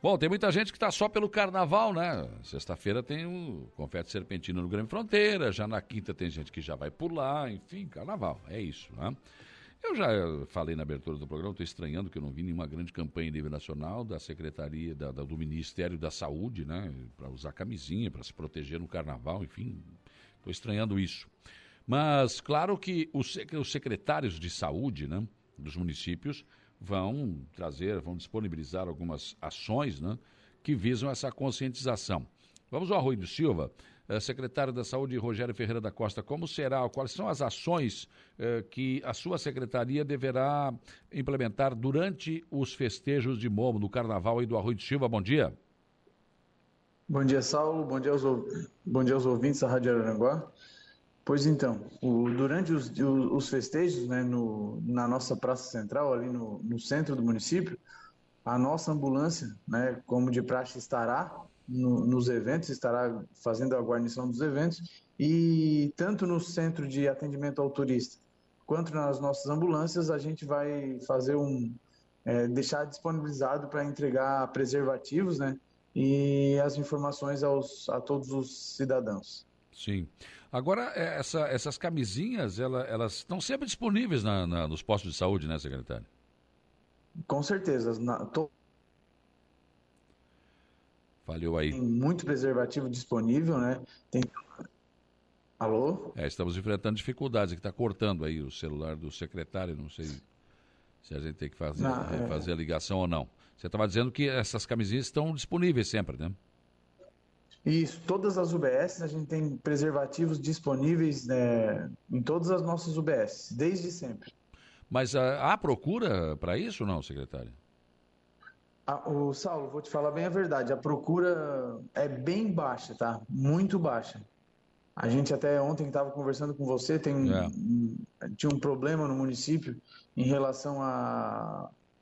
Bom, tem muita gente que está só pelo carnaval, né? Sexta-feira tem o confete serpentino no Grande Fronteira, já na quinta tem gente que já vai pular, enfim, carnaval, é isso, né? Eu já falei na abertura do programa, estou estranhando que eu não vi nenhuma grande campanha em nível nacional da Secretaria, da, da, do Ministério da Saúde, né? Para usar camisinha, para se proteger no carnaval, enfim, estou estranhando isso. Mas, claro que os, os secretários de saúde, né? Dos municípios vão trazer, vão disponibilizar algumas ações, né? Que visam essa conscientização. Vamos ao Arroio do Silva. Eh, secretário da Saúde, Rogério Ferreira da Costa, como será, quais são as ações eh, que a sua secretaria deverá implementar durante os festejos de Momo, no Carnaval e do Arroio de Silva? Bom dia. Bom dia, Saulo. Bom dia aos, bom dia aos ouvintes da Rádio Aranguá. Pois então, o, durante os, os festejos, né, no, na nossa Praça Central, ali no, no centro do município, a nossa ambulância, né, como de praxe estará no, nos eventos, estará fazendo a guarnição dos eventos, e tanto no centro de atendimento ao turista quanto nas nossas ambulâncias, a gente vai fazer um. É, deixar disponibilizado para entregar preservativos né, e as informações aos, a todos os cidadãos. Sim. Agora, é, essa, essas camisinhas, ela, elas estão sempre disponíveis na, na, nos postos de saúde, né, secretário? Com certeza. Na, to... Falhou aí. Tem muito preservativo disponível, né? Tem... Alô? É, estamos enfrentando dificuldades, que está cortando aí o celular do secretário, não sei se a gente tem que fazer, não, é... fazer a ligação ou não. Você estava dizendo que essas camisinhas estão disponíveis sempre, né? Isso, todas as UBS a gente tem preservativos disponíveis né, em todas as nossas UBS, desde sempre. Mas há procura para isso ou não, secretário? Ah, o Saulo, vou te falar bem a verdade. A procura é bem baixa, tá? Muito baixa. A gente até ontem estava conversando com você, tem é. um, tinha um problema no município em relação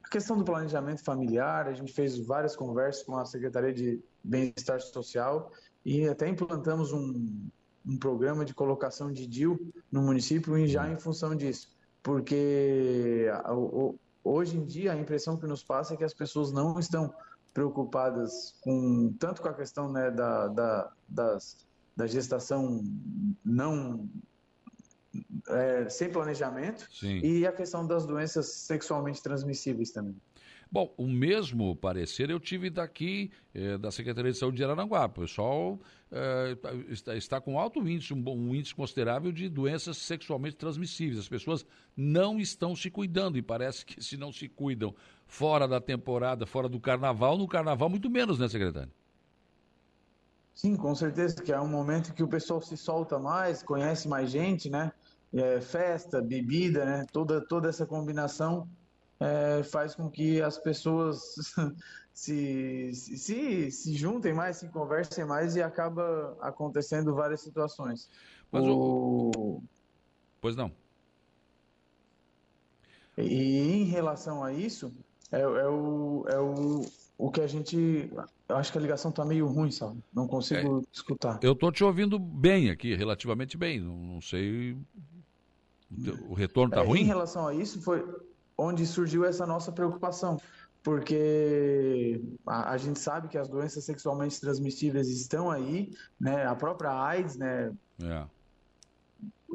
à questão do planejamento familiar. A gente fez várias conversas com a Secretaria de Bem-Estar Social e até implantamos um, um programa de colocação de DIL no município e já em função disso. Porque Hoje em dia, a impressão que nos passa é que as pessoas não estão preocupadas com tanto com a questão né, da, da, das, da gestação não é, sem planejamento Sim. e a questão das doenças sexualmente transmissíveis também. Bom, o mesmo parecer eu tive daqui eh, da Secretaria de Saúde de Araranguá. O pessoal eh, está, está, com alto índice, um, um, índice considerável de doenças sexualmente transmissíveis. As pessoas não estão se cuidando e parece que se não se cuidam fora da temporada, fora do carnaval, no carnaval muito menos, né, secretário? Sim, com certeza, que é um momento que o pessoal se solta mais, conhece mais gente, né? É, festa, bebida, né? Toda, toda essa combinação é, faz com que as pessoas se, se, se juntem mais, se conversem mais e acaba acontecendo várias situações. Mas o... o... Pois não. E em relação a isso, é, é, o, é o, o que a gente. Eu acho que a ligação está meio ruim, sabe? Não consigo é, escutar. Eu estou te ouvindo bem aqui, relativamente bem. Não, não sei. O retorno está é, ruim? Em relação a isso, foi, onde surgiu essa nossa preocupação, porque a, a, gente sabe que as doenças sexualmente transmissíveis estão aí, né? A própria AIDS, né? É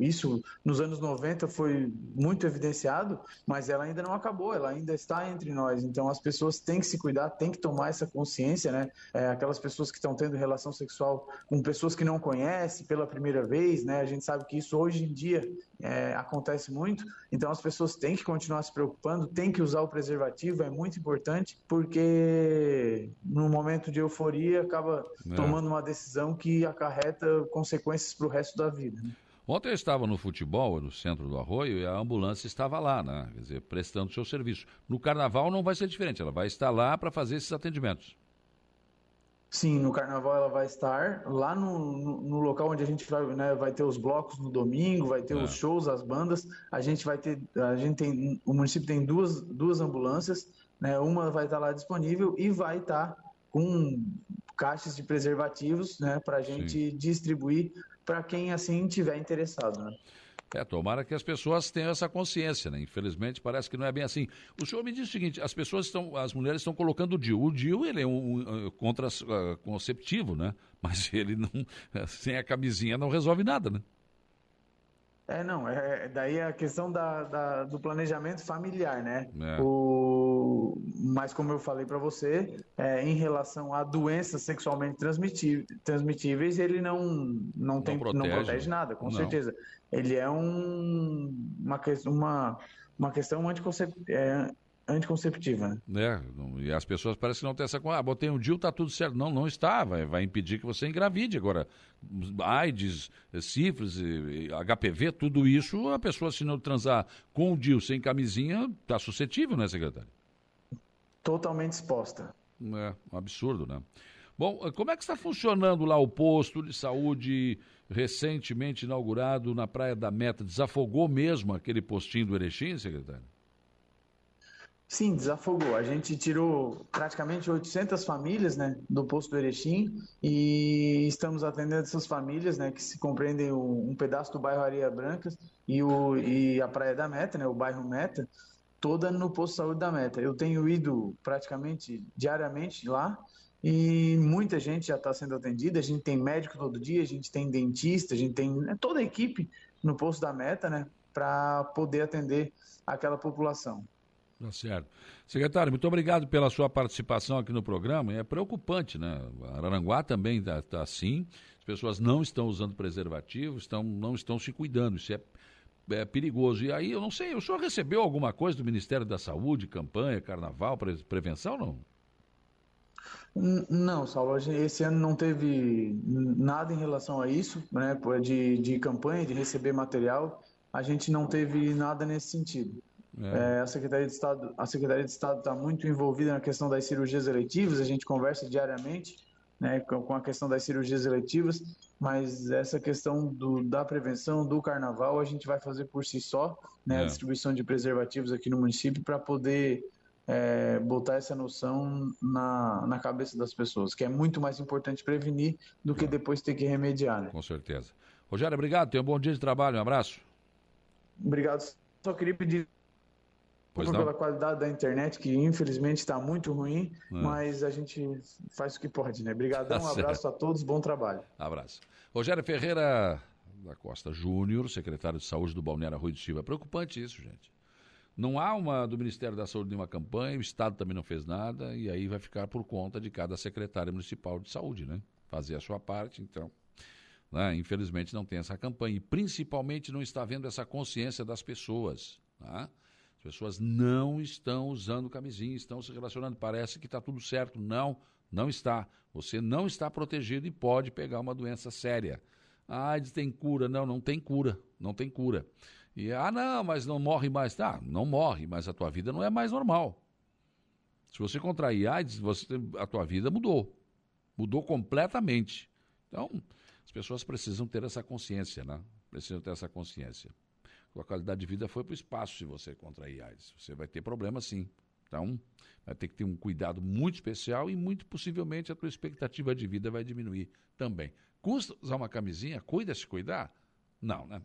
isso nos anos 90 foi muito evidenciado, mas ela ainda não acabou, ela ainda está entre nós. Então as pessoas têm que se cuidar, têm que tomar essa consciência, né? É, aquelas pessoas que estão tendo relação sexual com pessoas que não conhecem pela primeira vez, né? A gente sabe que isso hoje em dia é, acontece muito. Então as pessoas têm que continuar se preocupando, têm que usar o preservativo, é muito importante, porque no momento de euforia acaba é. tomando uma decisão que acarreta consequências para o resto da vida. Né? Ontem eu estava no futebol, no centro do Arroio, e a ambulância estava lá, né? Quer dizer, prestando seu serviço. No carnaval não vai ser diferente, ela vai estar lá para fazer esses atendimentos. Sim, no carnaval ela vai estar lá no, no, no local onde a gente vai, né, vai ter os blocos no domingo, vai ter é. os shows, as bandas. A gente vai ter, a gente tem, o município tem duas, duas ambulâncias, né? Uma vai estar lá disponível e vai estar com caixas de preservativos, né, para a gente Sim. distribuir para quem assim tiver interessado. Né? É, tomara que as pessoas tenham essa consciência, né? Infelizmente parece que não é bem assim. O senhor me diz o seguinte, as pessoas estão, as mulheres estão colocando o DIU. O DIU, ele é um, um uh, contraceptivo, né? Mas ele não, sem a camisinha não resolve nada, né? É, não, é, é daí a questão da, da, do planejamento familiar, né? É. O, mas como eu falei para você, é, em relação a doenças sexualmente transmitíveis, ele não, não, não, tem, protege. não protege nada, com não. certeza. Ele é um, uma, uma, uma questão é, anticonceptiva. É, e as pessoas parecem que não têm essa coisa. Ah, botei um DIU, tá tudo certo. Não, não está. Vai, vai impedir que você engravide. Agora, AIDS, sífilis, HPV, tudo isso, a pessoa se não transar com o DIU sem camisinha, está suscetível, né, secretário? Totalmente exposta. É, um absurdo, né? Bom, como é que está funcionando lá o posto de saúde recentemente inaugurado na Praia da Meta? Desafogou mesmo aquele postinho do Erechim, secretário? Sim, desafogou. A gente tirou praticamente 800 famílias né, do posto do Erechim e estamos atendendo essas famílias né, que se compreendem um, pedaço do bairro Areia Branca e, o, e a Praia da Meta, né, o bairro Meta, toda no posto de saúde da Meta. Eu tenho ido praticamente diariamente lá e muita gente já está sendo atendida. A gente tem médico todo dia, a gente tem dentista, a gente tem né, toda a equipe no posto da Meta né, para poder atender aquela população. Tá certo. Secretário, muito obrigado pela sua participação aqui no programa. É preocupante, né? Araranguá também está tá assim. As pessoas não estão usando preservativo, estão, não estão se cuidando. Isso é, é perigoso. E aí, eu não sei, o senhor recebeu alguma coisa do Ministério da Saúde, campanha, carnaval, pre prevenção, não? Não, Saulo, esse ano não teve nada em relação a isso, né? De, de campanha, de receber material, a gente não teve nada nesse sentido. É. É, a Secretaria de Estado a Secretaria de Estado está muito envolvida na questão das cirurgias eletivas. A gente conversa diariamente né, com a questão das cirurgias eletivas, mas essa questão do, da prevenção do carnaval a gente vai fazer por si só, né, é. a distribuição de preservativos aqui no município para poder é, botar essa noção na, na cabeça das pessoas, que é muito mais importante prevenir do que é. depois ter que remediar. Né? Com certeza. Rogério, obrigado. Tenha um bom dia de trabalho. Um abraço. Obrigado. Só queria pedir Pois não? pela qualidade da internet, que infelizmente está muito ruim, é. mas a gente faz o que pode, né? Obrigadão, tá um abraço a todos, bom trabalho. Abraço. Rogério Ferreira da Costa Júnior, secretário de Saúde do Balneário Rui de Silva. É preocupante isso, gente. Não há uma do Ministério da Saúde nenhuma campanha, o Estado também não fez nada, e aí vai ficar por conta de cada secretário municipal de saúde, né? Fazer a sua parte, então. Né? Infelizmente não tem essa campanha, e principalmente não está vendo essa consciência das pessoas. Tá? As pessoas não estão usando camisinha, estão se relacionando. Parece que está tudo certo. Não, não está. Você não está protegido e pode pegar uma doença séria. A AIDS tem cura. Não, não tem cura. Não tem cura. E, ah, não, mas não morre mais. Tá, não morre, mas a tua vida não é mais normal. Se você contrair AIDS, você, a tua vida mudou. Mudou completamente. Então, as pessoas precisam ter essa consciência, né? Precisam ter essa consciência a qualidade de vida foi para o espaço se você contrair AIDS. Você vai ter problema sim. Então, vai ter que ter um cuidado muito especial e muito possivelmente a tua expectativa de vida vai diminuir também. Custa usar uma camisinha? Cuida se cuidar? Não, né?